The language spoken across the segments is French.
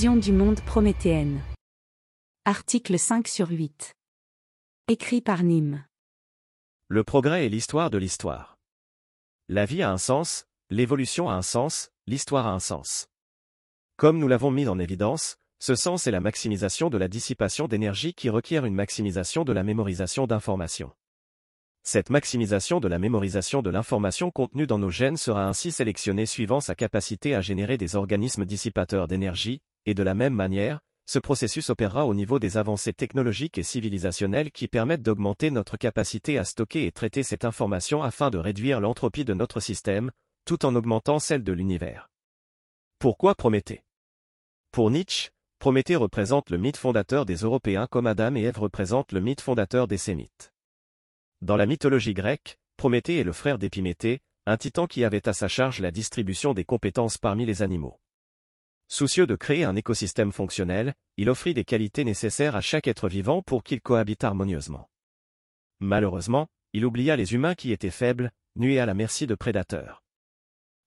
Du monde prométhéenne. Article 5 sur 8. Écrit par Nîmes. Le progrès est l'histoire de l'histoire. La vie a un sens, l'évolution a un sens, l'histoire a un sens. Comme nous l'avons mis en évidence, ce sens est la maximisation de la dissipation d'énergie qui requiert une maximisation de la mémorisation d'informations. Cette maximisation de la mémorisation de l'information contenue dans nos gènes sera ainsi sélectionnée suivant sa capacité à générer des organismes dissipateurs d'énergie, et de la même manière, ce processus opérera au niveau des avancées technologiques et civilisationnelles qui permettent d'augmenter notre capacité à stocker et traiter cette information afin de réduire l'entropie de notre système, tout en augmentant celle de l'univers. Pourquoi Prométhée? Pour Nietzsche, Prométhée représente le mythe fondateur des Européens comme Adam et Ève représentent le mythe fondateur des Sémites. Dans la mythologie grecque, Prométhée est le frère d'Épiméthée, un titan qui avait à sa charge la distribution des compétences parmi les animaux. Soucieux de créer un écosystème fonctionnel, il offrit des qualités nécessaires à chaque être vivant pour qu'il cohabite harmonieusement. Malheureusement, il oublia les humains qui étaient faibles, et à la merci de prédateurs.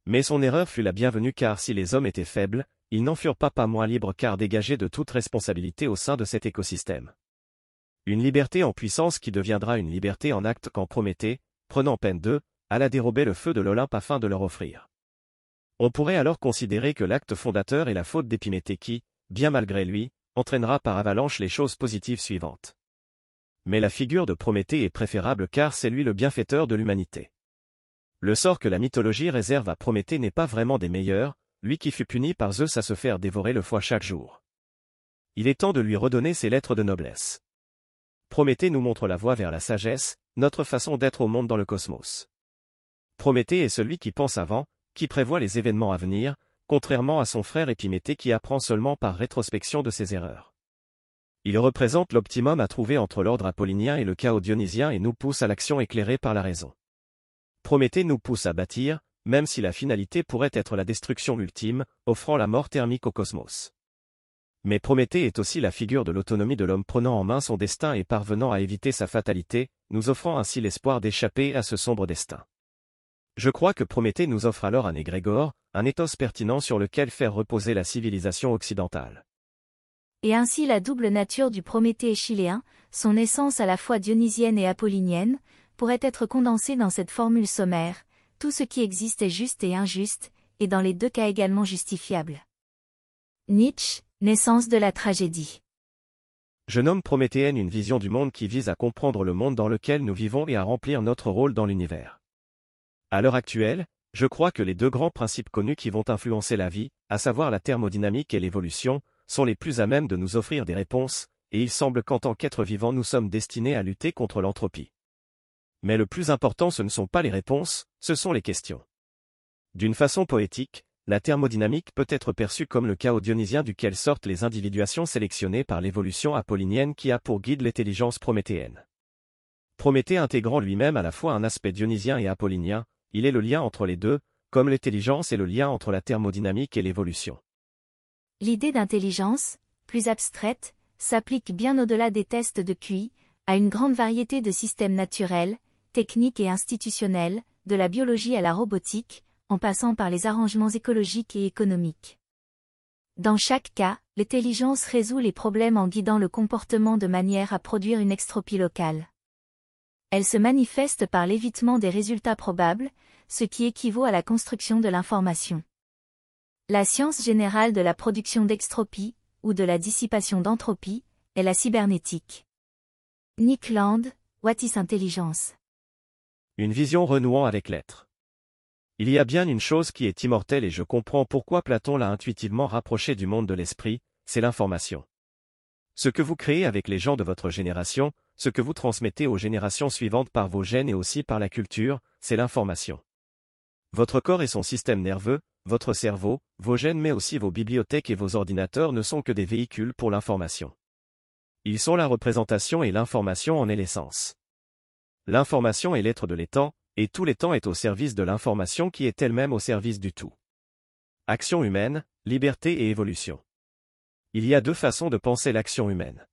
Mais son erreur fut la bienvenue car si les hommes étaient faibles, ils n'en furent pas pas moins libres car dégagés de toute responsabilité au sein de cet écosystème. Une liberté en puissance qui deviendra une liberté en acte quand Prométhée, prenant peine d'eux, alla dérober le feu de l'Olympe afin de leur offrir. On pourrait alors considérer que l'acte fondateur est la faute d'Épiméthée qui, bien malgré lui, entraînera par avalanche les choses positives suivantes. Mais la figure de Prométhée est préférable car c'est lui le bienfaiteur de l'humanité. Le sort que la mythologie réserve à Prométhée n'est pas vraiment des meilleurs, lui qui fut puni par Zeus à se faire dévorer le foie chaque jour. Il est temps de lui redonner ses lettres de noblesse. Prométhée nous montre la voie vers la sagesse, notre façon d'être au monde dans le cosmos. Prométhée est celui qui pense avant, qui prévoit les événements à venir, contrairement à son frère Épiméthée qui apprend seulement par rétrospection de ses erreurs. Il représente l'optimum à trouver entre l'ordre apollinien et le chaos dionysien et nous pousse à l'action éclairée par la raison. Prométhée nous pousse à bâtir, même si la finalité pourrait être la destruction ultime, offrant la mort thermique au cosmos. Mais Prométhée est aussi la figure de l'autonomie de l'homme prenant en main son destin et parvenant à éviter sa fatalité, nous offrant ainsi l'espoir d'échapper à ce sombre destin. Je crois que Prométhée nous offre alors un égrégore, un éthos pertinent sur lequel faire reposer la civilisation occidentale. Et ainsi la double nature du Prométhée chiléen, son essence à la fois dionysienne et apollinienne, pourrait être condensée dans cette formule sommaire, tout ce qui existe est juste et injuste, et dans les deux cas également justifiable. Nietzsche, Naissance de la tragédie. Je nomme Prométhéenne une vision du monde qui vise à comprendre le monde dans lequel nous vivons et à remplir notre rôle dans l'univers. À l'heure actuelle, je crois que les deux grands principes connus qui vont influencer la vie, à savoir la thermodynamique et l'évolution, sont les plus à même de nous offrir des réponses, et il semble qu'en tant qu'êtres vivants nous sommes destinés à lutter contre l'entropie. Mais le plus important ce ne sont pas les réponses, ce sont les questions. D'une façon poétique, la thermodynamique peut être perçue comme le chaos dionysien duquel sortent les individuations sélectionnées par l'évolution apollinienne qui a pour guide l'intelligence prométhéenne. Prométhée intégrant lui-même à la fois un aspect dionysien et apollinien, il est le lien entre les deux, comme l'intelligence est le lien entre la thermodynamique et l'évolution. L'idée d'intelligence, plus abstraite, s'applique bien au-delà des tests de QI, à une grande variété de systèmes naturels, techniques et institutionnels, de la biologie à la robotique, en passant par les arrangements écologiques et économiques. Dans chaque cas, l'intelligence résout les problèmes en guidant le comportement de manière à produire une extropie locale. Elle se manifeste par l'évitement des résultats probables, ce qui équivaut à la construction de l'information. La science générale de la production d'extropie, ou de la dissipation d'entropie, est la cybernétique. Nick Land, What is Intelligence? Une vision renouant avec l'être. Il y a bien une chose qui est immortelle et je comprends pourquoi Platon l'a intuitivement rapproché du monde de l'esprit, c'est l'information. Ce que vous créez avec les gens de votre génération, ce que vous transmettez aux générations suivantes par vos gènes et aussi par la culture, c'est l'information. Votre corps et son système nerveux, votre cerveau, vos gènes mais aussi vos bibliothèques et vos ordinateurs ne sont que des véhicules pour l'information. Ils sont la représentation et l'information en est l'essence. L'information est l'être de l'étang, et tout temps est au service de l'information qui est elle-même au service du tout. Action humaine, liberté et évolution. Il y a deux façons de penser l'action humaine.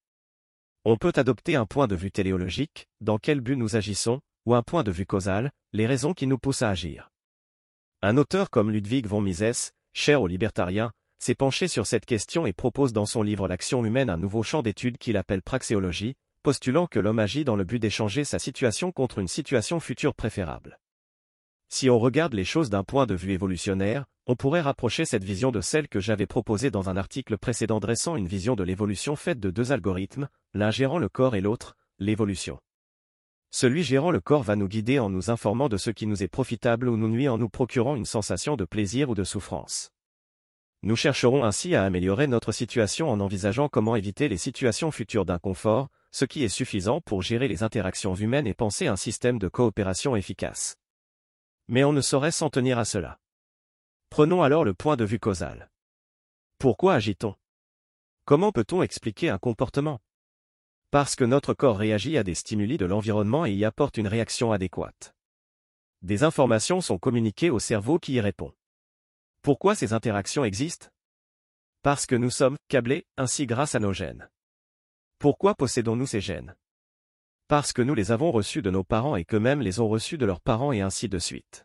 On peut adopter un point de vue téléologique, dans quel but nous agissons, ou un point de vue causal, les raisons qui nous poussent à agir. Un auteur comme Ludwig von Mises, cher aux libertariens, s'est penché sur cette question et propose dans son livre L'action humaine un nouveau champ d'étude qu'il appelle praxéologie, postulant que l'homme agit dans le but d'échanger sa situation contre une situation future préférable. Si on regarde les choses d'un point de vue évolutionnaire, on pourrait rapprocher cette vision de celle que j'avais proposée dans un article précédent dressant une vision de l'évolution faite de deux algorithmes, l'un gérant le corps et l'autre, l'évolution. Celui gérant le corps va nous guider en nous informant de ce qui nous est profitable ou nous nuit en nous procurant une sensation de plaisir ou de souffrance. Nous chercherons ainsi à améliorer notre situation en envisageant comment éviter les situations futures d'inconfort, ce qui est suffisant pour gérer les interactions humaines et penser un système de coopération efficace. Mais on ne saurait s'en tenir à cela. Prenons alors le point de vue causal. Pourquoi agit-on? Comment peut-on expliquer un comportement? Parce que notre corps réagit à des stimuli de l'environnement et y apporte une réaction adéquate. Des informations sont communiquées au cerveau qui y répond. Pourquoi ces interactions existent? Parce que nous sommes câblés ainsi grâce à nos gènes. Pourquoi possédons-nous ces gènes? Parce que nous les avons reçus de nos parents et qu'eux-mêmes les ont reçus de leurs parents et ainsi de suite.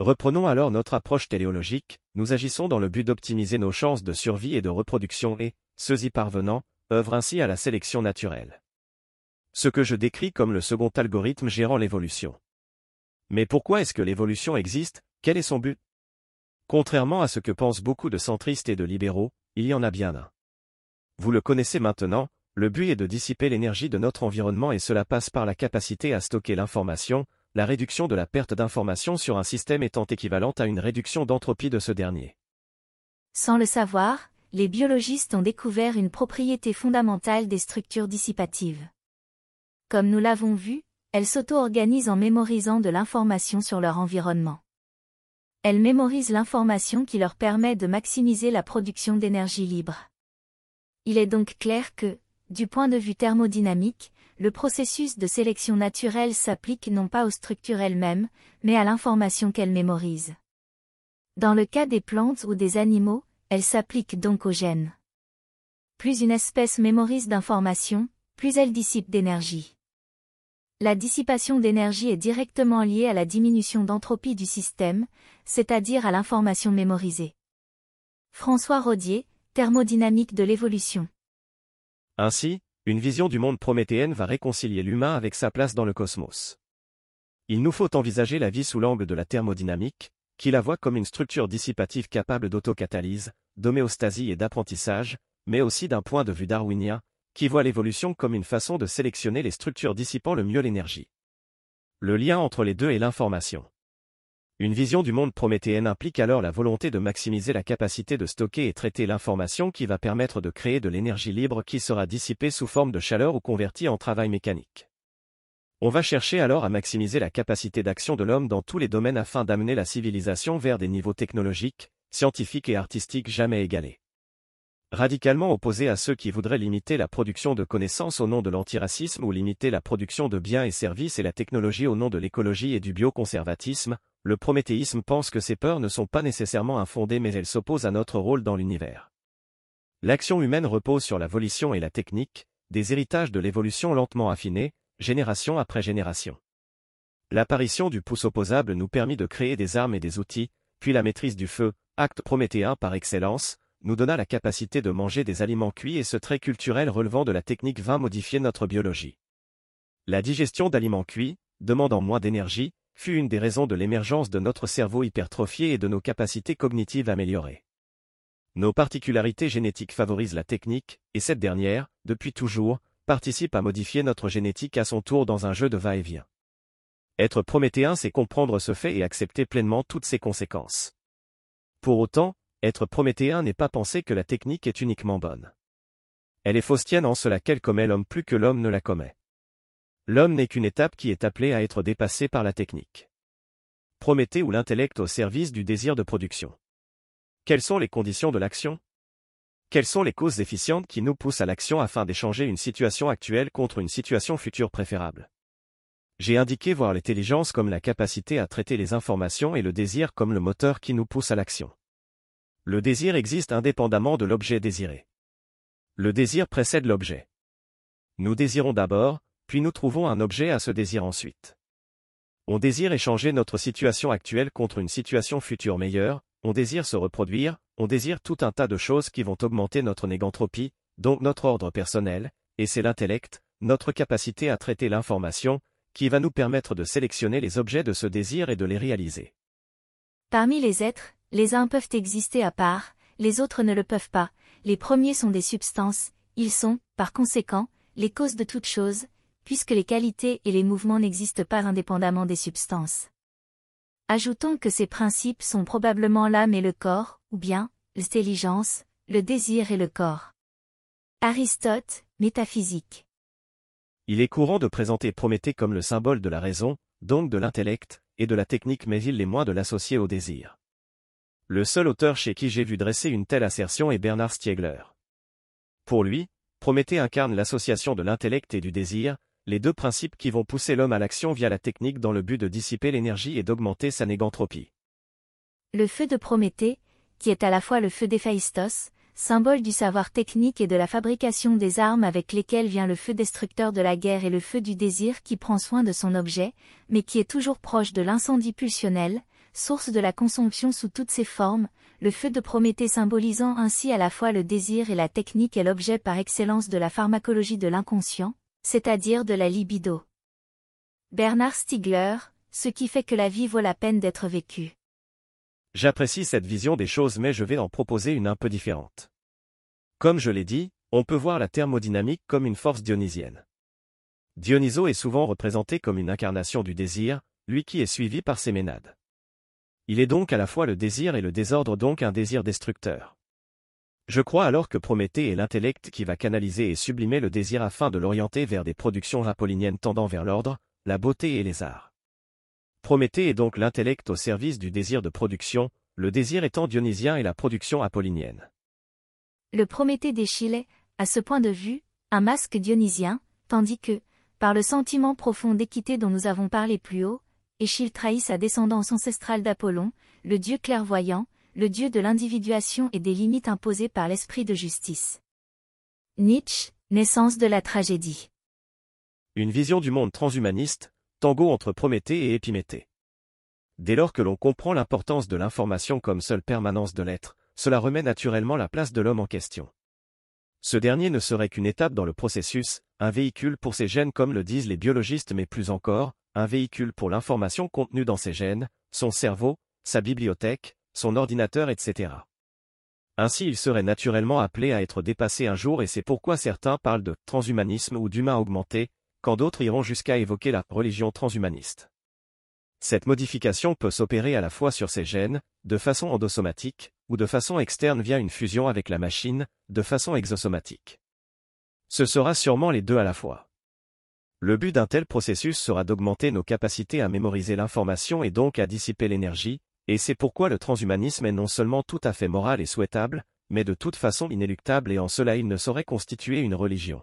Reprenons alors notre approche téléologique, nous agissons dans le but d'optimiser nos chances de survie et de reproduction et, ceux y parvenant, œuvrent ainsi à la sélection naturelle. Ce que je décris comme le second algorithme gérant l'évolution. Mais pourquoi est-ce que l'évolution existe? Quel est son but? Contrairement à ce que pensent beaucoup de centristes et de libéraux, il y en a bien un. Vous le connaissez maintenant, le but est de dissiper l'énergie de notre environnement et cela passe par la capacité à stocker l'information, la réduction de la perte d'information sur un système étant équivalente à une réduction d'entropie de ce dernier. Sans le savoir, les biologistes ont découvert une propriété fondamentale des structures dissipatives. Comme nous l'avons vu, elles s'auto-organisent en mémorisant de l'information sur leur environnement. Elles mémorisent l'information qui leur permet de maximiser la production d'énergie libre. Il est donc clair que, du point de vue thermodynamique, le processus de sélection naturelle s'applique non pas aux structures elles-mêmes, mais à l'information qu'elles mémorisent. Dans le cas des plantes ou des animaux, elle s'applique donc aux gènes. Plus une espèce mémorise d'informations, plus elle dissipe d'énergie. La dissipation d'énergie est directement liée à la diminution d'entropie du système, c'est-à-dire à, l'information mémorisée. François Rodier, Thermodynamique de l'évolution. Ainsi, une vision du monde prométhéenne va réconcilier l'humain avec sa place dans le cosmos. Il nous faut envisager la vie sous l'angle de la thermodynamique, qui la voit comme une structure dissipative capable d'autocatalyse, d'homéostasie et d'apprentissage, mais aussi d'un point de vue darwinien, qui voit l'évolution comme une façon de sélectionner les structures dissipant le mieux l'énergie. Le lien entre les deux est l'information. Une vision du monde prométhéenne implique alors la volonté de maximiser la capacité de stocker et traiter l'information qui va permettre de créer de l'énergie libre qui sera dissipée sous forme de chaleur ou convertie en travail mécanique. On va chercher alors à maximiser la capacité d'action de l'homme dans tous les domaines afin d'amener la civilisation vers des niveaux technologiques, scientifiques et artistiques jamais égalés. Radicalement opposé à ceux qui voudraient limiter la production de connaissances au nom de l'antiracisme ou limiter la production de biens et services et la technologie au nom de l'écologie et du bioconservatisme, le prométhéisme pense que ces peurs ne sont pas nécessairement infondées mais elles s'opposent à notre rôle dans l'univers. L'action humaine repose sur la volition et la technique, des héritages de l'évolution lentement affinés, génération après génération. L'apparition du pouce opposable nous permit de créer des armes et des outils, puis la maîtrise du feu, acte prométhéen par excellence, nous donna la capacité de manger des aliments cuits et ce trait culturel relevant de la technique vint modifier notre biologie. La digestion d'aliments cuits, demandant moins d'énergie, fut une des raisons de l'émergence de notre cerveau hypertrophié et de nos capacités cognitives améliorées. Nos particularités génétiques favorisent la technique, et cette dernière, depuis toujours, participe à modifier notre génétique à son tour dans un jeu de va-et-vient. Être prométhéen, c'est comprendre ce fait et accepter pleinement toutes ses conséquences. Pour autant, être prométhéen n'est pas penser que la technique est uniquement bonne. Elle est faustienne en cela qu'elle commet l'homme plus que l'homme ne la commet. L'homme n'est qu'une étape qui est appelée à être dépassée par la technique. Prométhée ou l'intellect au service du désir de production. Quelles sont les conditions de l'action? Quelles sont les causes efficientes qui nous poussent à l'action afin d'échanger une situation actuelle contre une situation future préférable? J'ai indiqué voir l'intelligence comme la capacité à traiter les informations et le désir comme le moteur qui nous pousse à l'action. Le désir existe indépendamment de l'objet désiré. Le désir précède l'objet. Nous désirons d'abord, puis nous trouvons un objet à ce désir ensuite. On désire échanger notre situation actuelle contre une situation future meilleure, on désire se reproduire, on désire tout un tas de choses qui vont augmenter notre négantropie, donc notre ordre personnel, et c'est l'intellect, notre capacité à traiter l'information, qui va nous permettre de sélectionner les objets de ce désir et de les réaliser. Parmi les êtres, les uns peuvent exister à part, les autres ne le peuvent pas, les premiers sont des substances, ils sont, par conséquent, les causes de toutes choses, puisque les qualités et les mouvements n'existent pas indépendamment des substances. Ajoutons que ces principes sont probablement l'âme et le corps, ou bien, l'intelligence, le désir et le corps. Aristote, Métaphysique. Il est courant de présenter Prométhée comme le symbole de la raison, donc de l'intellect, et de la technique mais il l'est moins de l'associer au désir. Le seul auteur chez qui j'ai vu dresser une telle assertion est Bernard Stiegler. Pour lui, Prométhée incarne l'association de l'intellect et du désir, les deux principes qui vont pousser l'homme à l'action via la technique dans le but de dissiper l'énergie et d'augmenter sa négantropie. Le feu de Prométhée, qui est à la fois le feu d'Héphaïstos, symbole du savoir technique et de la fabrication des armes avec lesquelles vient le feu destructeur de la guerre et le feu du désir qui prend soin de son objet, mais qui est toujours proche de l'incendie pulsionnel, source de la consomption sous toutes ses formes, le feu de Prométhée symbolisant ainsi à la fois le désir et la technique est l'objet par excellence de la pharmacologie de l'inconscient, c'est-à-dire de la libido. Bernard Stiegler, ce qui fait que la vie vaut la peine d'être vécue. J'apprécie cette vision des choses mais je vais en proposer une un peu différente. Comme je l'ai dit, on peut voir la thermodynamique comme une force dionysienne. Dionyso est souvent représenté comme une incarnation du désir, lui qui est suivi par ses ménades. Il est donc à la fois le désir et le désordre donc un désir destructeur. Je crois alors que Prométhée est l'intellect qui va canaliser et sublimer le désir afin de l'orienter vers des productions apolliniennes tendant vers l'ordre, la beauté et les arts. Prométhée est donc l'intellect au service du désir de production, le désir étant dionysien et la production apollinienne. Le Prométhée d'Échille à ce point de vue, un masque dionysien, tandis que, par le sentiment profond d'équité dont nous avons parlé plus haut, Échille trahit sa descendance ancestrale d'Apollon, le dieu clairvoyant, le dieu de l'individuation et des limites imposées par l'esprit de justice. Nietzsche, naissance de la tragédie. Une vision du monde transhumaniste, tango entre Prométhée et Épiméthée. Dès lors que l'on comprend l'importance de l'information comme seule permanence de l'être, cela remet naturellement la place de l'homme en question. Ce dernier ne serait qu'une étape dans le processus, un véhicule pour ses gènes comme le disent les biologistes mais plus encore, un véhicule pour l'information contenue dans ses gènes, son cerveau, sa bibliothèque, son ordinateur etc. Ainsi il serait naturellement appelé à être dépassé un jour et c'est pourquoi certains parlent de transhumanisme ou d'humain augmenté, quand d'autres iront jusqu'à évoquer la religion transhumaniste. Cette modification peut s'opérer à la fois sur ses gènes, de façon endosomatique, ou de façon externe via une fusion avec la machine, de façon exosomatique. Ce sera sûrement les deux à la fois. Le but d'un tel processus sera d'augmenter nos capacités à mémoriser l'information et donc à dissiper l'énergie, et c'est pourquoi le transhumanisme est non seulement tout à fait moral et souhaitable, mais de toute façon inéluctable et en cela il ne saurait constituer une religion.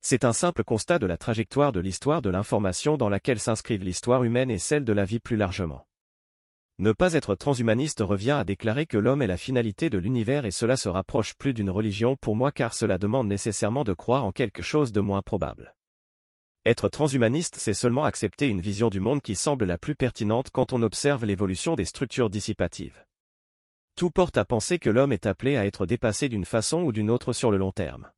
C'est un simple constat de la trajectoire de l'histoire de l'information dans laquelle s'inscrivent l'histoire humaine et celle de la vie plus largement. Ne pas être transhumaniste revient à déclarer que l'homme est la finalité de l'univers et cela se rapproche plus d'une religion pour moi car cela demande nécessairement de croire en quelque chose de moins probable. Être transhumaniste, c'est seulement accepter une vision du monde qui semble la plus pertinente quand on observe l'évolution des structures dissipatives. Tout porte à penser que l'homme est appelé à être dépassé d'une façon ou d'une autre sur le long terme.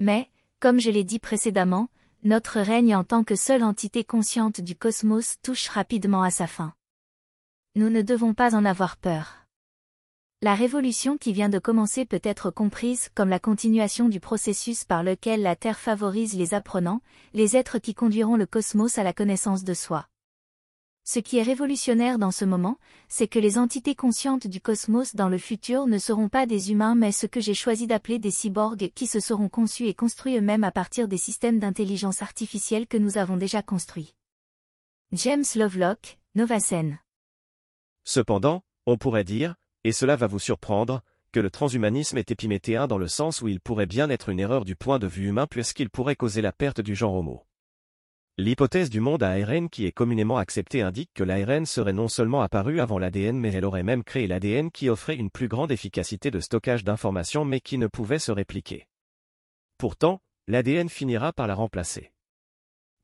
Mais, comme je l'ai dit précédemment, notre règne en tant que seule entité consciente du cosmos touche rapidement à sa fin. Nous ne devons pas en avoir peur. La révolution qui vient de commencer peut être comprise comme la continuation du processus par lequel la Terre favorise les apprenants, les êtres qui conduiront le cosmos à la connaissance de soi. Ce qui est révolutionnaire dans ce moment, c'est que les entités conscientes du cosmos dans le futur ne seront pas des humains mais ce que j'ai choisi d'appeler des cyborgs qui se seront conçus et construits eux-mêmes à partir des systèmes d'intelligence artificielle que nous avons déjà construits. James Lovelock, Novacen. Cependant, on pourrait dire, et cela va vous surprendre, que le transhumanisme est épiméthéen dans le sens où il pourrait bien être une erreur du point de vue humain puisqu'il pourrait causer la perte du genre homo. L'hypothèse du monde à ARN qui est communément acceptée indique que l'ARN serait non seulement apparu avant l'ADN mais elle aurait même créé l'ADN qui offrait une plus grande efficacité de stockage d'informations mais qui ne pouvait se répliquer. Pourtant, l'ADN finira par la remplacer.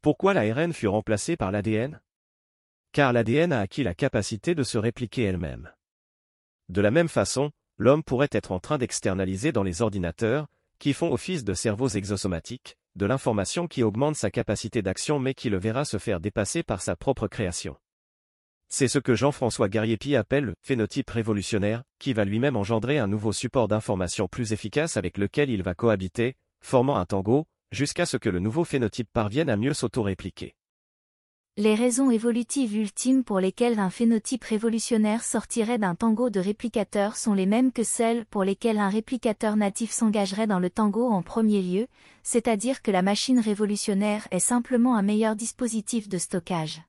Pourquoi l'ARN fut remplacé par l'ADN Car l'ADN a acquis la capacité de se répliquer elle-même. De la même façon, l'homme pourrait être en train d'externaliser dans les ordinateurs, qui font office de cerveaux exosomatiques, de l'information qui augmente sa capacité d'action mais qui le verra se faire dépasser par sa propre création. C'est ce que Jean-François Gariepi appelle le phénotype révolutionnaire, qui va lui-même engendrer un nouveau support d'information plus efficace avec lequel il va cohabiter, formant un tango, jusqu'à ce que le nouveau phénotype parvienne à mieux s'auto-répliquer. Les raisons évolutives ultimes pour lesquelles un phénotype révolutionnaire sortirait d'un tango de réplicateurs sont les mêmes que celles pour lesquelles un réplicateur natif s'engagerait dans le tango en premier lieu, c'est-à-dire que la machine révolutionnaire est simplement un meilleur dispositif de stockage.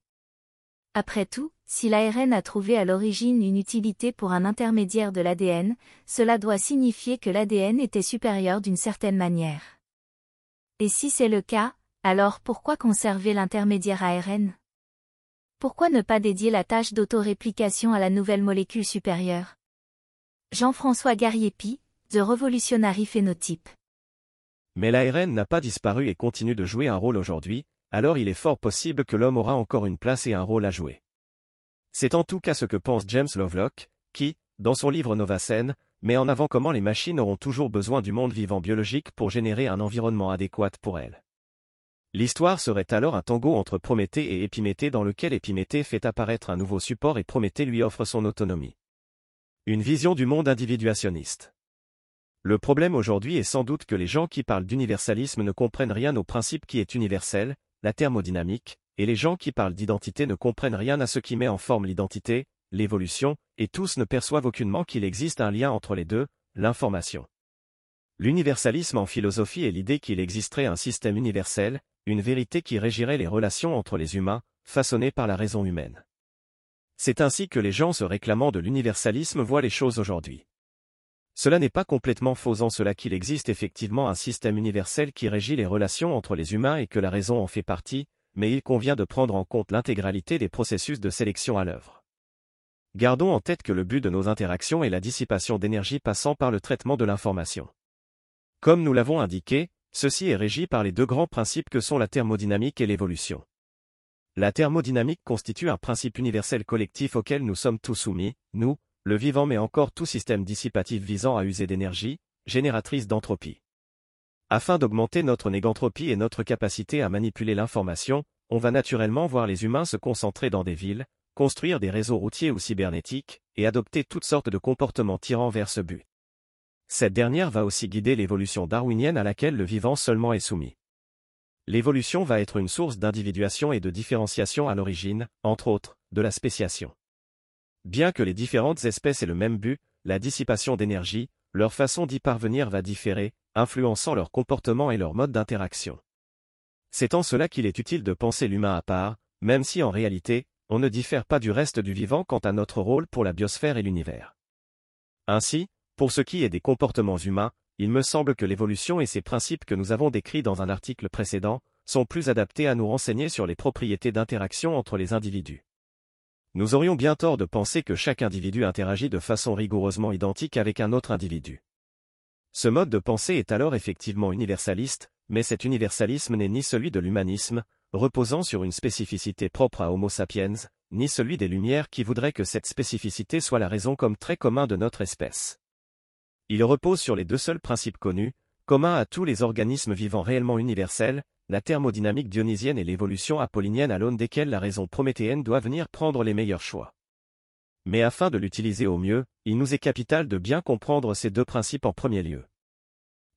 Après tout, si l'ARN a trouvé à l'origine une utilité pour un intermédiaire de l'ADN, cela doit signifier que l'ADN était supérieur d'une certaine manière. Et si c'est le cas, alors pourquoi conserver l'intermédiaire ARN Pourquoi ne pas dédier la tâche d'autoréplication à la nouvelle molécule supérieure? Jean-François Gariepi, The Revolutionary Phenotype. Mais l'ARN n'a pas disparu et continue de jouer un rôle aujourd'hui, alors il est fort possible que l'homme aura encore une place et un rôle à jouer. C'est en tout cas ce que pense James Lovelock, qui, dans son livre Novacène, met en avant comment les machines auront toujours besoin du monde vivant biologique pour générer un environnement adéquat pour elles. L'histoire serait alors un tango entre Prométhée et Épiméthée dans lequel Épiméthée fait apparaître un nouveau support et Prométhée lui offre son autonomie. Une vision du monde individuationniste. Le problème aujourd'hui est sans doute que les gens qui parlent d'universalisme ne comprennent rien au principe qui est universel, la thermodynamique, et les gens qui parlent d'identité ne comprennent rien à ce qui met en forme l'identité, l'évolution, et tous ne perçoivent aucunement qu'il existe un lien entre les deux, l'information. L'universalisme en philosophie est l'idée qu'il existerait un système universel, une vérité qui régirait les relations entre les humains, façonnées par la raison humaine. C'est ainsi que les gens se réclamant de l'universalisme voient les choses aujourd'hui. Cela n'est pas complètement faux en cela qu'il existe effectivement un système universel qui régit les relations entre les humains et que la raison en fait partie, mais il convient de prendre en compte l'intégralité des processus de sélection à l'œuvre. Gardons en tête que le but de nos interactions est la dissipation d'énergie passant par le traitement de l'information. Comme nous l'avons indiqué, ceci est régi par les deux grands principes que sont la thermodynamique et l'évolution. La thermodynamique constitue un principe universel collectif auquel nous sommes tous soumis, nous, le vivant mais encore tout système dissipatif visant à user d'énergie, génératrice d'entropie. Afin d'augmenter notre négantropie et notre capacité à manipuler l'information, on va naturellement voir les humains se concentrer dans des villes, construire des réseaux routiers ou cybernétiques, et adopter toutes sortes de comportements tirant vers ce but. Cette dernière va aussi guider l'évolution darwinienne à laquelle le vivant seulement est soumis. L'évolution va être une source d'individuation et de différenciation à l'origine, entre autres, de la spéciation. Bien que les différentes espèces aient le même but, la dissipation d'énergie, leur façon d'y parvenir va différer, influençant leur comportement et leur mode d'interaction. C'est en cela qu'il est utile de penser l'humain à part, même si en réalité, on ne diffère pas du reste du vivant quant à notre rôle pour la biosphère et l'univers. Ainsi, pour ce qui est des comportements humains, il me semble que l'évolution et ses principes que nous avons décrits dans un article précédent, sont plus adaptés à nous renseigner sur les propriétés d'interaction entre les individus. Nous aurions bien tort de penser que chaque individu interagit de façon rigoureusement identique avec un autre individu. Ce mode de pensée est alors effectivement universaliste, mais cet universalisme n'est ni celui de l'humanisme, reposant sur une spécificité propre à Homo sapiens, ni celui des Lumières qui voudraient que cette spécificité soit la raison comme trait commun de notre espèce. Il repose sur les deux seuls principes connus, communs à tous les organismes vivants réellement universels, la thermodynamique dionysienne et l'évolution apollinienne à l'aune desquelles la raison prométhéenne doit venir prendre les meilleurs choix. Mais afin de l'utiliser au mieux, il nous est capital de bien comprendre ces deux principes en premier lieu.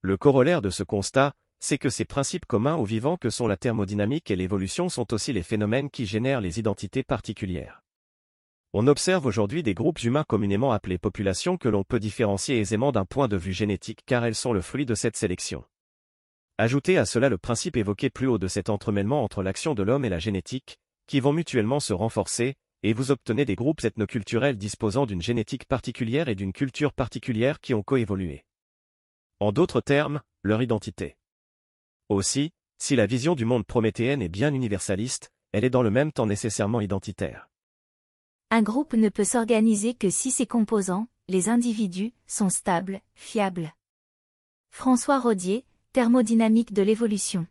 Le corollaire de ce constat, c'est que ces principes communs aux vivants que sont la thermodynamique et l'évolution sont aussi les phénomènes qui génèrent les identités particulières. On observe aujourd'hui des groupes humains communément appelés populations que l'on peut différencier aisément d'un point de vue génétique car elles sont le fruit de cette sélection. Ajoutez à cela le principe évoqué plus haut de cet entremêlement entre l'action de l'homme et la génétique, qui vont mutuellement se renforcer, et vous obtenez des groupes ethnoculturels disposant d'une génétique particulière et d'une culture particulière qui ont coévolué. En d'autres termes, leur identité. Aussi, si la vision du monde prométhéenne est bien universaliste, elle est dans le même temps nécessairement identitaire. Un groupe ne peut s'organiser que si ses composants, les individus, sont stables, fiables. François Rodier, Thermodynamique de l'évolution.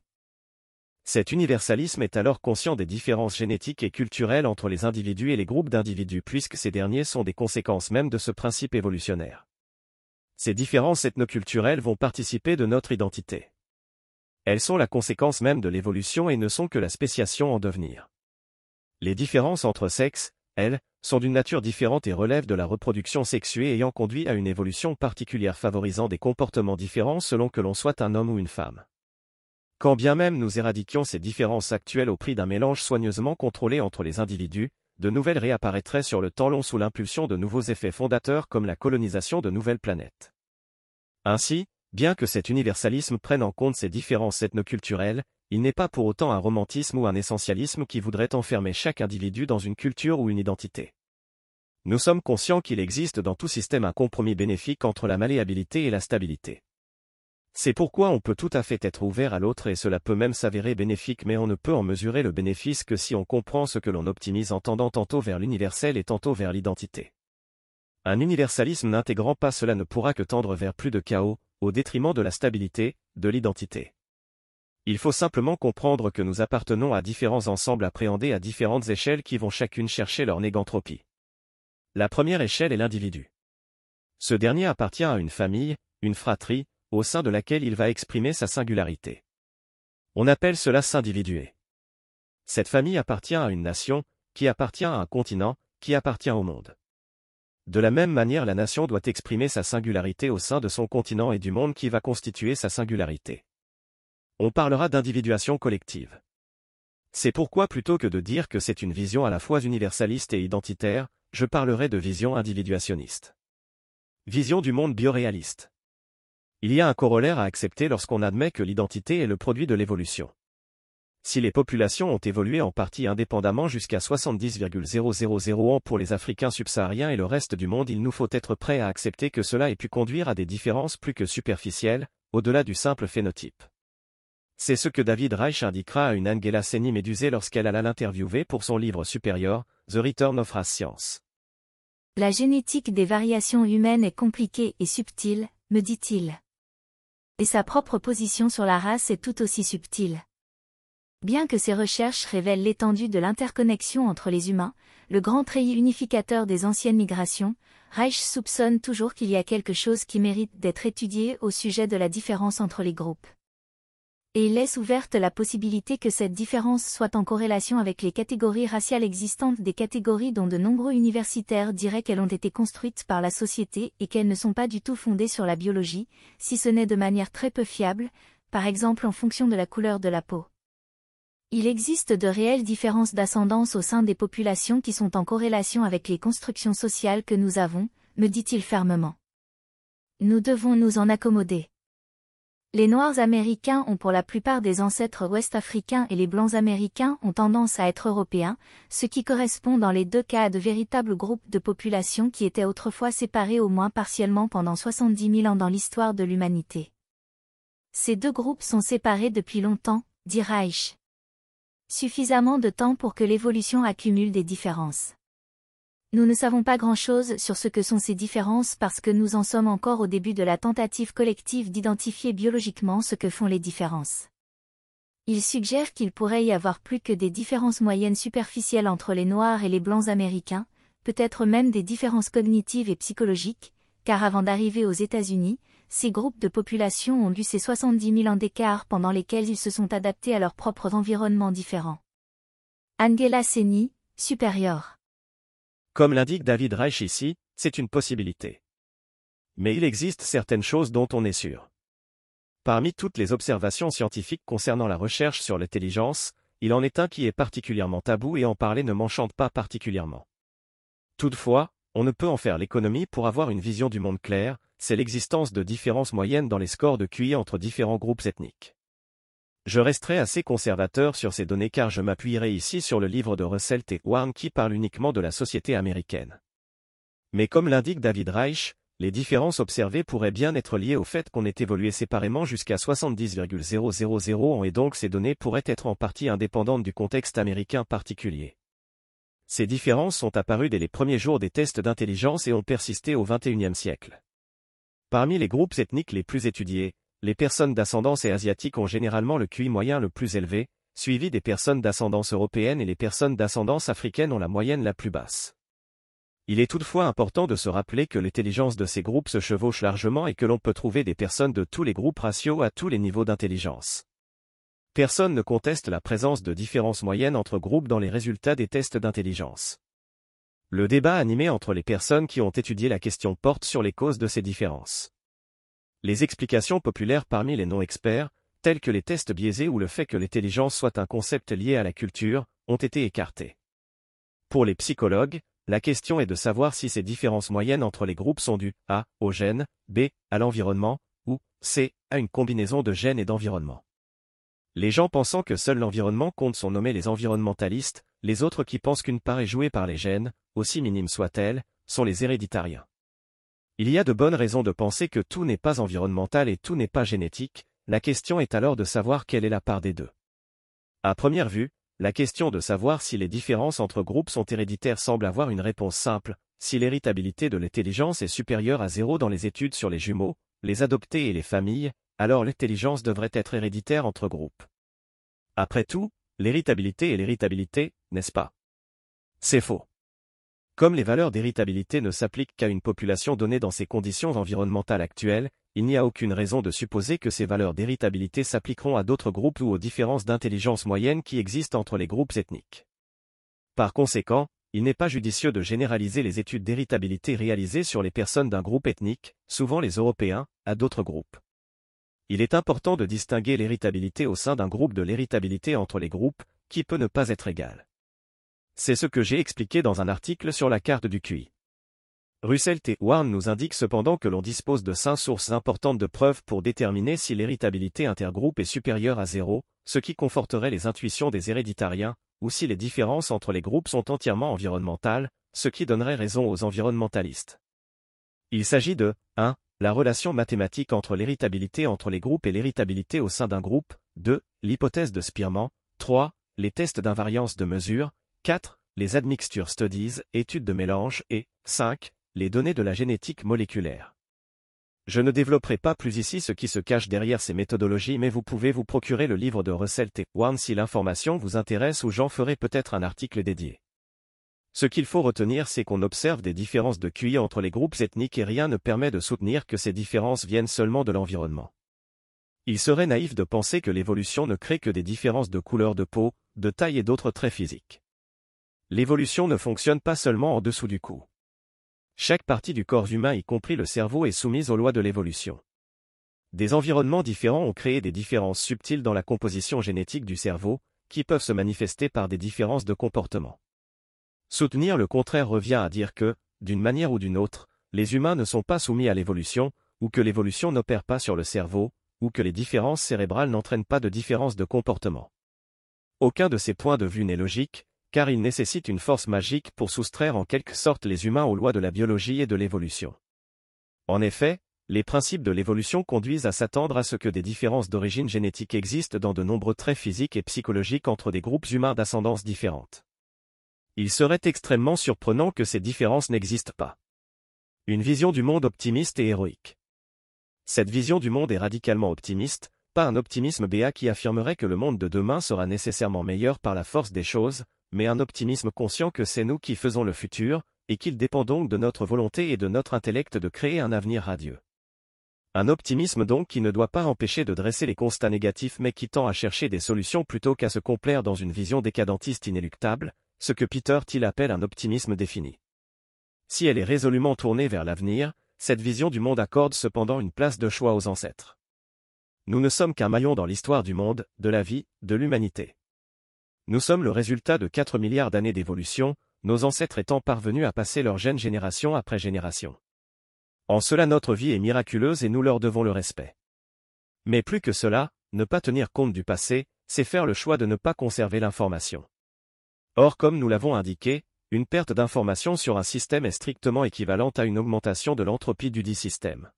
Cet universalisme est alors conscient des différences génétiques et culturelles entre les individus et les groupes d'individus puisque ces derniers sont des conséquences même de ce principe évolutionnaire. Ces différences ethnoculturelles vont participer de notre identité. Elles sont la conséquence même de l'évolution et ne sont que la spéciation en devenir. Les différences entre sexes, elles, sont d'une nature différente et relèvent de la reproduction sexuée ayant conduit à une évolution particulière favorisant des comportements différents selon que l'on soit un homme ou une femme. Quand bien même nous éradiquions ces différences actuelles au prix d'un mélange soigneusement contrôlé entre les individus, de nouvelles réapparaîtraient sur le temps long sous l'impulsion de nouveaux effets fondateurs comme la colonisation de nouvelles planètes. Ainsi, bien que cet universalisme prenne en compte ces différences ethnoculturelles, il n'est pas pour autant un romantisme ou un essentialisme qui voudrait enfermer chaque individu dans une culture ou une identité. Nous sommes conscients qu'il existe dans tout système un compromis bénéfique entre la malléabilité et la stabilité. C'est pourquoi on peut tout à fait être ouvert à l'autre et cela peut même s'avérer bénéfique mais on ne peut en mesurer le bénéfice que si on comprend ce que l'on optimise en tendant tantôt vers l'universel et tantôt vers l'identité. Un universalisme n'intégrant pas cela ne pourra que tendre vers plus de chaos, au détriment de la stabilité, de l'identité. Il faut simplement comprendre que nous appartenons à différents ensembles appréhendés à différentes échelles qui vont chacune chercher leur négantropie. La première échelle est l'individu. Ce dernier appartient à une famille, une fratrie, au sein de laquelle il va exprimer sa singularité. On appelle cela s'individuer. Cette famille appartient à une nation, qui appartient à un continent, qui appartient au monde. De la même manière la nation doit exprimer sa singularité au sein de son continent et du monde qui va constituer sa singularité. On parlera d'individuation collective. C'est pourquoi plutôt que de dire que c'est une vision à la fois universaliste et identitaire, je parlerai de vision individuationniste. Vision du monde bioréaliste. Il y a un corollaire à accepter lorsqu'on admet que l'identité est le produit de l'évolution. Si les populations ont évolué en partie indépendamment jusqu'à 70,000 ans pour les Africains subsahariens et le reste du monde, il nous faut être prêts à accepter que cela ait pu conduire à des différences plus que superficielles, au-delà du simple phénotype. C'est ce que David Reich indiquera à une Angela Seni médusée lorsqu'elle alla l'interviewer pour son livre supérieur, The Return of Race Science. La génétique des variations humaines est compliquée et subtile, me dit-il. Et sa propre position sur la race est tout aussi subtile. Bien que ces recherches révèlent l'étendue de l'interconnexion entre les humains, le grand treillis unificateur des anciennes migrations, Reich soupçonne toujours qu'il y a quelque chose qui mérite d'être étudié au sujet de la différence entre les groupes. Et il laisse ouverte la possibilité que cette différence soit en corrélation avec les catégories raciales existantes des catégories dont de nombreux universitaires diraient qu'elles ont été construites par la société et qu'elles ne sont pas du tout fondées sur la biologie, si ce n'est de manière très peu fiable, par exemple en fonction de la couleur de la peau. Il existe de réelles différences d'ascendance au sein des populations qui sont en corrélation avec les constructions sociales que nous avons, me dit-il fermement. Nous devons nous en accommoder. Les Noirs américains ont pour la plupart des ancêtres ouest-africains et les Blancs américains ont tendance à être européens, ce qui correspond dans les deux cas à de véritables groupes de population qui étaient autrefois séparés au moins partiellement pendant 70 000 ans dans l'histoire de l'humanité. Ces deux groupes sont séparés depuis longtemps, dit Reich. Suffisamment de temps pour que l'évolution accumule des différences. Nous ne savons pas grand-chose sur ce que sont ces différences parce que nous en sommes encore au début de la tentative collective d'identifier biologiquement ce que font les différences. Il suggère qu'il pourrait y avoir plus que des différences moyennes superficielles entre les Noirs et les Blancs américains, peut-être même des différences cognitives et psychologiques, car avant d'arriver aux États-Unis, ces groupes de population ont eu ces 70 000 ans d'écart pendant lesquels ils se sont adaptés à leurs propres environnements différents. Angela Seni, supérieur. Comme l'indique David Reich ici, c'est une possibilité. Mais il existe certaines choses dont on est sûr. Parmi toutes les observations scientifiques concernant la recherche sur l'intelligence, il en est un qui est particulièrement tabou et en parler ne m'enchante pas particulièrement. Toutefois, on ne peut en faire l'économie pour avoir une vision du monde claire, c'est l'existence de différences moyennes dans les scores de QI entre différents groupes ethniques. Je resterai assez conservateur sur ces données car je m'appuierai ici sur le livre de Russell T. Warren qui parle uniquement de la société américaine. Mais comme l'indique David Reich, les différences observées pourraient bien être liées au fait qu'on ait évolué séparément jusqu'à 70,000 ans et donc ces données pourraient être en partie indépendantes du contexte américain particulier. Ces différences sont apparues dès les premiers jours des tests d'intelligence et ont persisté au XXIe siècle. Parmi les groupes ethniques les plus étudiés, les personnes d'ascendance et asiatique ont généralement le QI moyen le plus élevé, suivi des personnes d'ascendance européenne et les personnes d'ascendance africaine ont la moyenne la plus basse. Il est toutefois important de se rappeler que l'intelligence de ces groupes se chevauche largement et que l'on peut trouver des personnes de tous les groupes ratios à tous les niveaux d'intelligence. Personne ne conteste la présence de différences moyennes entre groupes dans les résultats des tests d'intelligence. Le débat animé entre les personnes qui ont étudié la question porte sur les causes de ces différences. Les explications populaires parmi les non-experts, telles que les tests biaisés ou le fait que l'intelligence soit un concept lié à la culture, ont été écartées. Pour les psychologues, la question est de savoir si ces différences moyennes entre les groupes sont dues A. au gène, B. à l'environnement, ou C. à une combinaison de gènes et d'environnement. Les gens pensant que seul l'environnement compte sont nommés les environnementalistes, les autres qui pensent qu'une part est jouée par les gènes, aussi minime soit-elle, sont les héréditariens. Il y a de bonnes raisons de penser que tout n'est pas environnemental et tout n'est pas génétique, la question est alors de savoir quelle est la part des deux. À première vue, la question de savoir si les différences entre groupes sont héréditaires semble avoir une réponse simple, si l'héritabilité de l'intelligence est supérieure à zéro dans les études sur les jumeaux, les adoptés et les familles, alors l'intelligence devrait être héréditaire entre groupes. Après tout, l'héritabilité est l'héritabilité, n'est-ce pas? C'est faux. Comme les valeurs d'héritabilité ne s'appliquent qu'à une population donnée dans ses conditions environnementales actuelles, il n'y a aucune raison de supposer que ces valeurs d'héritabilité s'appliqueront à d'autres groupes ou aux différences d'intelligence moyenne qui existent entre les groupes ethniques. Par conséquent, il n'est pas judicieux de généraliser les études d'héritabilité réalisées sur les personnes d'un groupe ethnique, souvent les Européens, à d'autres groupes. Il est important de distinguer l'héritabilité au sein d'un groupe de l'héritabilité entre les groupes, qui peut ne pas être égale. C'est ce que j'ai expliqué dans un article sur la carte du QI. Russell T. Warren nous indique cependant que l'on dispose de cinq sources importantes de preuves pour déterminer si l'héritabilité intergroupe est supérieure à zéro, ce qui conforterait les intuitions des héréditariens, ou si les différences entre les groupes sont entièrement environnementales, ce qui donnerait raison aux environnementalistes. Il s'agit de 1. La relation mathématique entre l'héritabilité entre les groupes et l'héritabilité au sein d'un groupe, 2. L'hypothèse de Spearman, 3. Les tests d'invariance de mesure, 4. Les admixture studies, études de mélange, et 5 les données de la génétique moléculaire. Je ne développerai pas plus ici ce qui se cache derrière ces méthodologies mais vous pouvez vous procurer le livre de Russell T. Warren si l'information vous intéresse ou j'en ferai peut-être un article dédié. Ce qu'il faut retenir c'est qu'on observe des différences de QI entre les groupes ethniques et rien ne permet de soutenir que ces différences viennent seulement de l'environnement. Il serait naïf de penser que l'évolution ne crée que des différences de couleur de peau, de taille et d'autres traits physiques. L'évolution ne fonctionne pas seulement en dessous du cou. Chaque partie du corps humain, y compris le cerveau, est soumise aux lois de l'évolution. Des environnements différents ont créé des différences subtiles dans la composition génétique du cerveau, qui peuvent se manifester par des différences de comportement. Soutenir le contraire revient à dire que, d'une manière ou d'une autre, les humains ne sont pas soumis à l'évolution, ou que l'évolution n'opère pas sur le cerveau, ou que les différences cérébrales n'entraînent pas de différences de comportement. Aucun de ces points de vue n'est logique, car il nécessite une force magique pour soustraire en quelque sorte les humains aux lois de la biologie et de l'évolution. En effet, les principes de l'évolution conduisent à s'attendre à ce que des différences d'origine génétique existent dans de nombreux traits physiques et psychologiques entre des groupes humains d'ascendance différentes. Il serait extrêmement surprenant que ces différences n'existent pas. Une vision du monde optimiste et héroïque. Cette vision du monde est radicalement optimiste, pas un optimisme béat qui affirmerait que le monde de demain sera nécessairement meilleur par la force des choses, mais un optimisme conscient que c'est nous qui faisons le futur, et qu'il dépend donc de notre volonté et de notre intellect de créer un avenir radieux. Un optimisme donc qui ne doit pas empêcher de dresser les constats négatifs mais qui tend à chercher des solutions plutôt qu'à se complaire dans une vision décadentiste inéluctable, ce que Peter Thiel appelle un optimisme défini. Si elle est résolument tournée vers l'avenir, cette vision du monde accorde cependant une place de choix aux ancêtres. Nous ne sommes qu'un maillon dans l'histoire du monde, de la vie, de l'humanité. Nous sommes le résultat de 4 milliards d'années d'évolution, nos ancêtres étant parvenus à passer leur gène génération après génération. En cela notre vie est miraculeuse et nous leur devons le respect. Mais plus que cela, ne pas tenir compte du passé, c'est faire le choix de ne pas conserver l'information. Or comme nous l'avons indiqué, une perte d'information sur un système est strictement équivalente à une augmentation de l'entropie du dit système.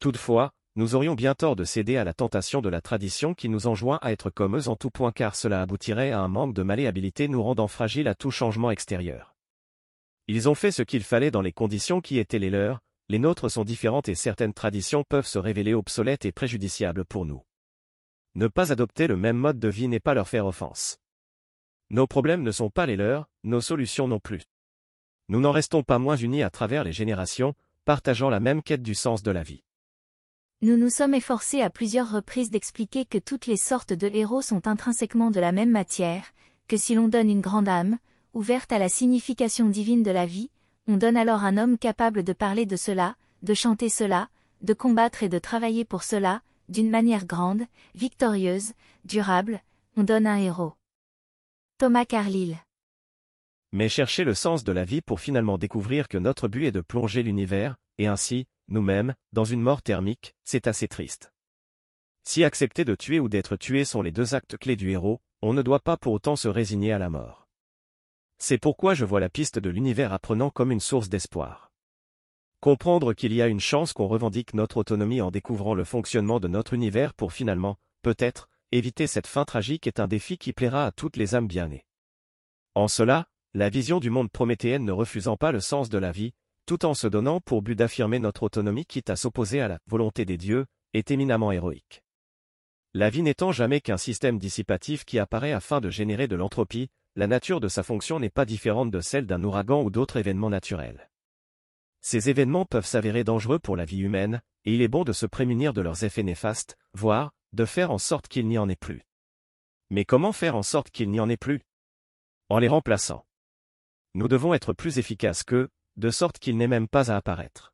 Toutefois, nous aurions bien tort de céder à la tentation de la tradition qui nous enjoint à être comme eux en tout point car cela aboutirait à un manque de malléabilité nous rendant fragiles à tout changement extérieur. Ils ont fait ce qu'il fallait dans les conditions qui étaient les leurs, les nôtres sont différentes et certaines traditions peuvent se révéler obsolètes et préjudiciables pour nous. Ne pas adopter le même mode de vie n'est pas leur faire offense. Nos problèmes ne sont pas les leurs, nos solutions non plus. nous n'en restons pas moins unis à travers les générations, partageant la même quête du sens de la vie. Nous nous sommes efforcés à plusieurs reprises d'expliquer que toutes les sortes de héros sont intrinsèquement de la même matière, que si l'on donne une grande âme, ouverte à la signification divine de la vie, on donne alors un homme capable de parler de cela, de chanter cela, de combattre et de travailler pour cela, d'une manière grande, victorieuse, durable, on donne un héros. Thomas Carlyle Mais chercher le sens de la vie pour finalement découvrir que notre but est de plonger l'univers, et ainsi, nous-mêmes, dans une mort thermique, c'est assez triste. Si accepter de tuer ou d'être tué sont les deux actes clés du héros, on ne doit pas pour autant se résigner à la mort. C'est pourquoi je vois la piste de l'univers apprenant comme une source d'espoir. Comprendre qu'il y a une chance qu'on revendique notre autonomie en découvrant le fonctionnement de notre univers pour finalement, peut-être, éviter cette fin tragique est un défi qui plaira à toutes les âmes bien nées. En cela, la vision du monde prométhéenne ne refusant pas le sens de la vie, tout en se donnant pour but d'affirmer notre autonomie quitte à s'opposer à la volonté des dieux, est éminemment héroïque. La vie n'étant jamais qu'un système dissipatif qui apparaît afin de générer de l'entropie, la nature de sa fonction n'est pas différente de celle d'un ouragan ou d'autres événements naturels. Ces événements peuvent s'avérer dangereux pour la vie humaine, et il est bon de se prémunir de leurs effets néfastes, voire, de faire en sorte qu'il n'y en ait plus. Mais comment faire en sorte qu'il n'y en ait plus? En les remplaçant. Nous devons être plus efficaces qu'eux, de sorte qu'il n'est même pas à apparaître.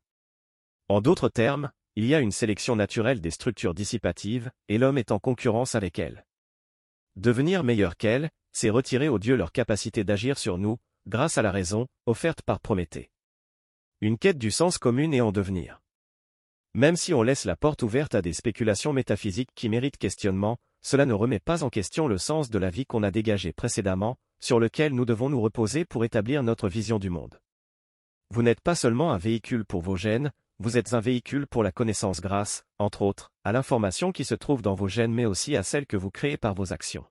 En d'autres termes, il y a une sélection naturelle des structures dissipatives, et l'homme est en concurrence avec elles. Devenir meilleur qu'elles, c'est retirer aux dieux leur capacité d'agir sur nous, grâce à la raison, offerte par Prométhée. Une quête du sens commune et en devenir. Même si on laisse la porte ouverte à des spéculations métaphysiques qui méritent questionnement, cela ne remet pas en question le sens de la vie qu'on a dégagé précédemment, sur lequel nous devons nous reposer pour établir notre vision du monde. Vous n'êtes pas seulement un véhicule pour vos gènes, vous êtes un véhicule pour la connaissance grâce, entre autres, à l'information qui se trouve dans vos gènes mais aussi à celle que vous créez par vos actions.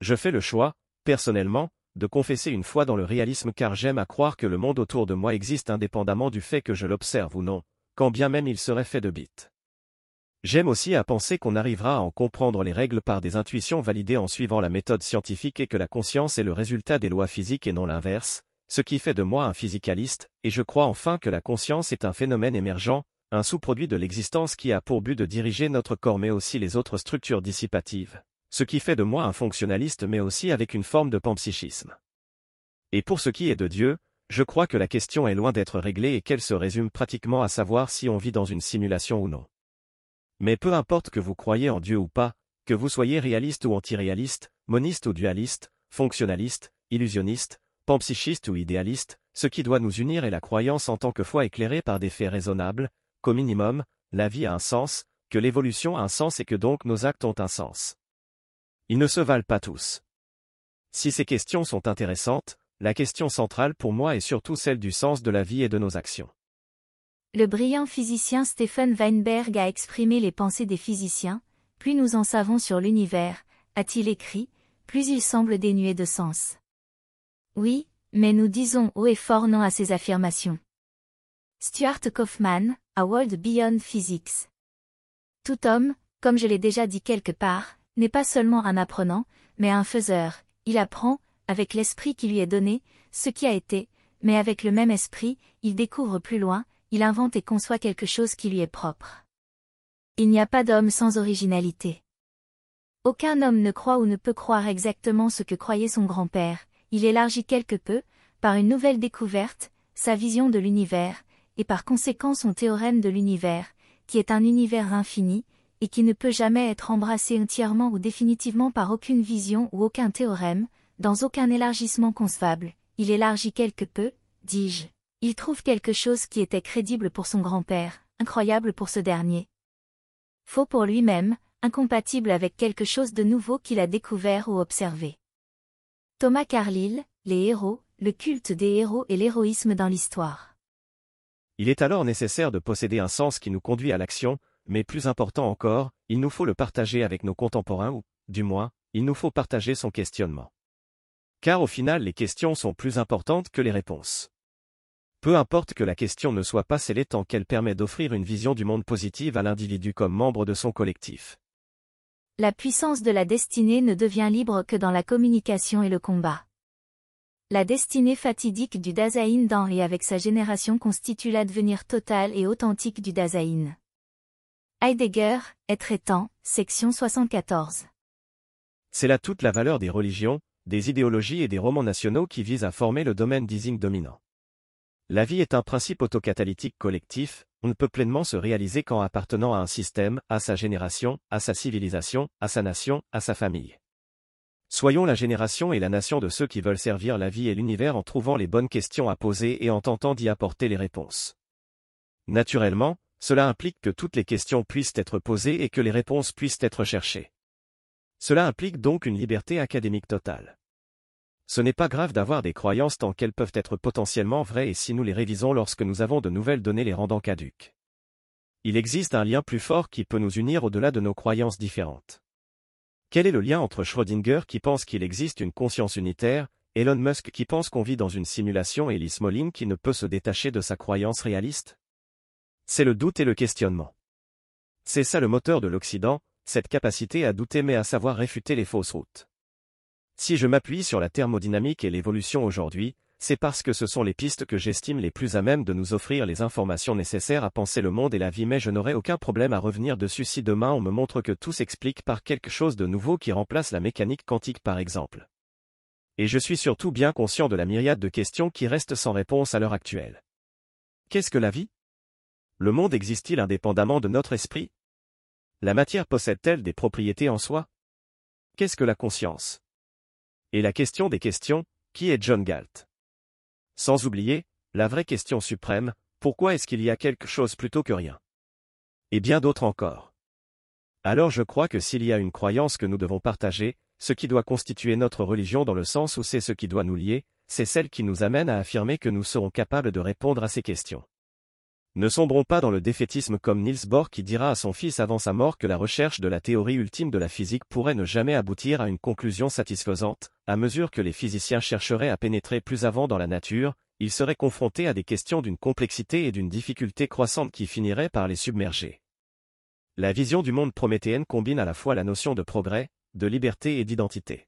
Je fais le choix, personnellement, de confesser une foi dans le réalisme car j'aime à croire que le monde autour de moi existe indépendamment du fait que je l'observe ou non, quand bien même il serait fait de bits. J'aime aussi à penser qu'on arrivera à en comprendre les règles par des intuitions validées en suivant la méthode scientifique et que la conscience est le résultat des lois physiques et non l'inverse, ce qui fait de moi un physicaliste, et je crois enfin que la conscience est un phénomène émergent, un sous-produit de l'existence qui a pour but de diriger notre corps mais aussi les autres structures dissipatives, ce qui fait de moi un fonctionnaliste mais aussi avec une forme de panpsychisme. Et pour ce qui est de Dieu, je crois que la question est loin d'être réglée et qu'elle se résume pratiquement à savoir si on vit dans une simulation ou non. Mais peu importe que vous croyez en Dieu ou pas, que vous soyez réaliste ou antiréaliste, moniste ou dualiste, fonctionnaliste, illusionniste, panpsychiste ou idéaliste, ce qui doit nous unir est la croyance en tant que foi éclairée par des faits raisonnables, qu'au minimum, la vie a un sens, que l'évolution a un sens et que donc nos actes ont un sens. Ils ne se valent pas tous. Si ces questions sont intéressantes, la question centrale pour moi est surtout celle du sens de la vie et de nos actions. Le brillant physicien Stephen Weinberg a exprimé les pensées des physiciens, plus nous en savons sur l'univers, a-t-il écrit, plus il semble dénué de sens. Oui, mais nous disons haut et fort non à ces affirmations. Stuart Kaufman, A World Beyond Physics. Tout homme, comme je l'ai déjà dit quelque part, n'est pas seulement un apprenant, mais un faiseur, il apprend, avec l'esprit qui lui est donné, ce qui a été, mais avec le même esprit, il découvre plus loin, il invente et conçoit quelque chose qui lui est propre. Il n'y a pas d'homme sans originalité. Aucun homme ne croit ou ne peut croire exactement ce que croyait son grand-père, il élargit quelque peu, par une nouvelle découverte, sa vision de l'univers, et par conséquent son théorème de l'univers, qui est un univers infini, et qui ne peut jamais être embrassé entièrement ou définitivement par aucune vision ou aucun théorème, dans aucun élargissement concevable, il élargit quelque peu, dis-je. Il trouve quelque chose qui était crédible pour son grand-père, incroyable pour ce dernier. Faux pour lui-même, incompatible avec quelque chose de nouveau qu'il a découvert ou observé. Thomas Carlyle, Les héros, le culte des héros et l'héroïsme dans l'histoire. Il est alors nécessaire de posséder un sens qui nous conduit à l'action, mais plus important encore, il nous faut le partager avec nos contemporains ou, du moins, il nous faut partager son questionnement. Car au final les questions sont plus importantes que les réponses. Peu importe que la question ne soit pas scellée tant qu'elle permet d'offrir une vision du monde positive à l'individu comme membre de son collectif. La puissance de la destinée ne devient libre que dans la communication et le combat. La destinée fatidique du Dasein dans et avec sa génération constitue l'advenir total et authentique du Dasein. Heidegger, Être étant, section 74. C'est là toute la valeur des religions, des idéologies et des romans nationaux qui visent à former le domaine d'easing dominant. La vie est un principe autocatalytique collectif, on ne peut pleinement se réaliser qu'en appartenant à un système, à sa génération, à sa civilisation, à sa nation, à sa famille. Soyons la génération et la nation de ceux qui veulent servir la vie et l'univers en trouvant les bonnes questions à poser et en tentant d'y apporter les réponses. Naturellement, cela implique que toutes les questions puissent être posées et que les réponses puissent être cherchées. Cela implique donc une liberté académique totale. Ce n'est pas grave d'avoir des croyances tant qu'elles peuvent être potentiellement vraies et si nous les révisons lorsque nous avons de nouvelles données les rendant caduques. Il existe un lien plus fort qui peut nous unir au-delà de nos croyances différentes. Quel est le lien entre Schrödinger qui pense qu'il existe une conscience unitaire, Elon Musk qui pense qu'on vit dans une simulation et Lee Smolin qui ne peut se détacher de sa croyance réaliste? C'est le doute et le questionnement. C'est ça le moteur de l'Occident, cette capacité à douter mais à savoir réfuter les fausses routes. Si je m'appuie sur la thermodynamique et l'évolution aujourd'hui, c'est parce que ce sont les pistes que j'estime les plus à même de nous offrir les informations nécessaires à penser le monde et la vie mais je n'aurai aucun problème à revenir dessus si demain on me montre que tout s'explique par quelque chose de nouveau qui remplace la mécanique quantique par exemple. Et je suis surtout bien conscient de la myriade de questions qui restent sans réponse à l'heure actuelle. Qu'est-ce que la vie? Le monde existe-t-il indépendamment de notre esprit? La matière possède-t-elle des propriétés en soi? Qu'est-ce que la conscience? Et la question des questions, qui est John Galt? Sans oublier, la vraie question suprême, pourquoi est-ce qu'il y a quelque chose plutôt que rien? Et bien d'autres encore. Alors je crois que s'il y a une croyance que nous devons partager, ce qui doit constituer notre religion dans le sens où c'est ce qui doit nous lier, c'est celle qui nous amène à affirmer que nous serons capables de répondre à ces questions. Ne sombrons pas dans le défaitisme comme Niels Bohr qui dira à son fils avant sa mort que la recherche de la théorie ultime de la physique pourrait ne jamais aboutir à une conclusion satisfaisante, à mesure que les physiciens chercheraient à pénétrer plus avant dans la nature, ils seraient confrontés à des questions d'une complexité et d'une difficulté croissante qui finiraient par les submerger. La vision du monde prométhéenne combine à la fois la notion de progrès, de liberté et d'identité.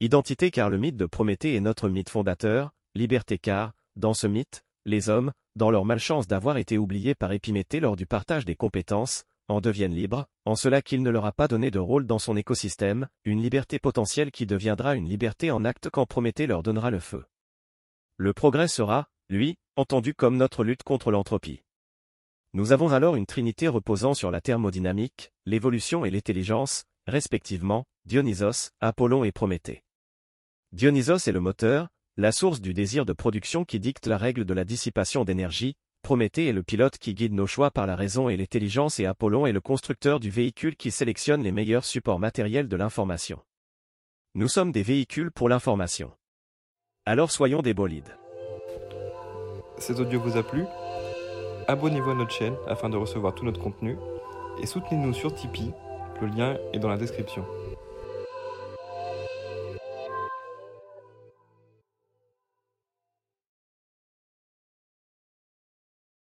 Identité car le mythe de Prométhée est notre mythe fondateur, liberté car, dans ce mythe, les hommes, dans leur malchance d'avoir été oubliés par Épiméthée lors du partage des compétences, en deviennent libres, en cela qu'il ne leur a pas donné de rôle dans son écosystème, une liberté potentielle qui deviendra une liberté en acte quand Prométhée leur donnera le feu. Le progrès sera, lui, entendu comme notre lutte contre l'entropie. Nous avons alors une trinité reposant sur la thermodynamique, l'évolution et l'intelligence, respectivement, Dionysos, Apollon et Prométhée. Dionysos est le moteur, la source du désir de production qui dicte la règle de la dissipation d'énergie, Prométhée est le pilote qui guide nos choix par la raison et l'intelligence et Apollon est le constructeur du véhicule qui sélectionne les meilleurs supports matériels de l'information. Nous sommes des véhicules pour l'information. Alors soyons des bolides. Cet audio vous a plu? Abonnez-vous à notre chaîne afin de recevoir tout notre contenu et soutenez-nous sur Tipeee, le lien est dans la description.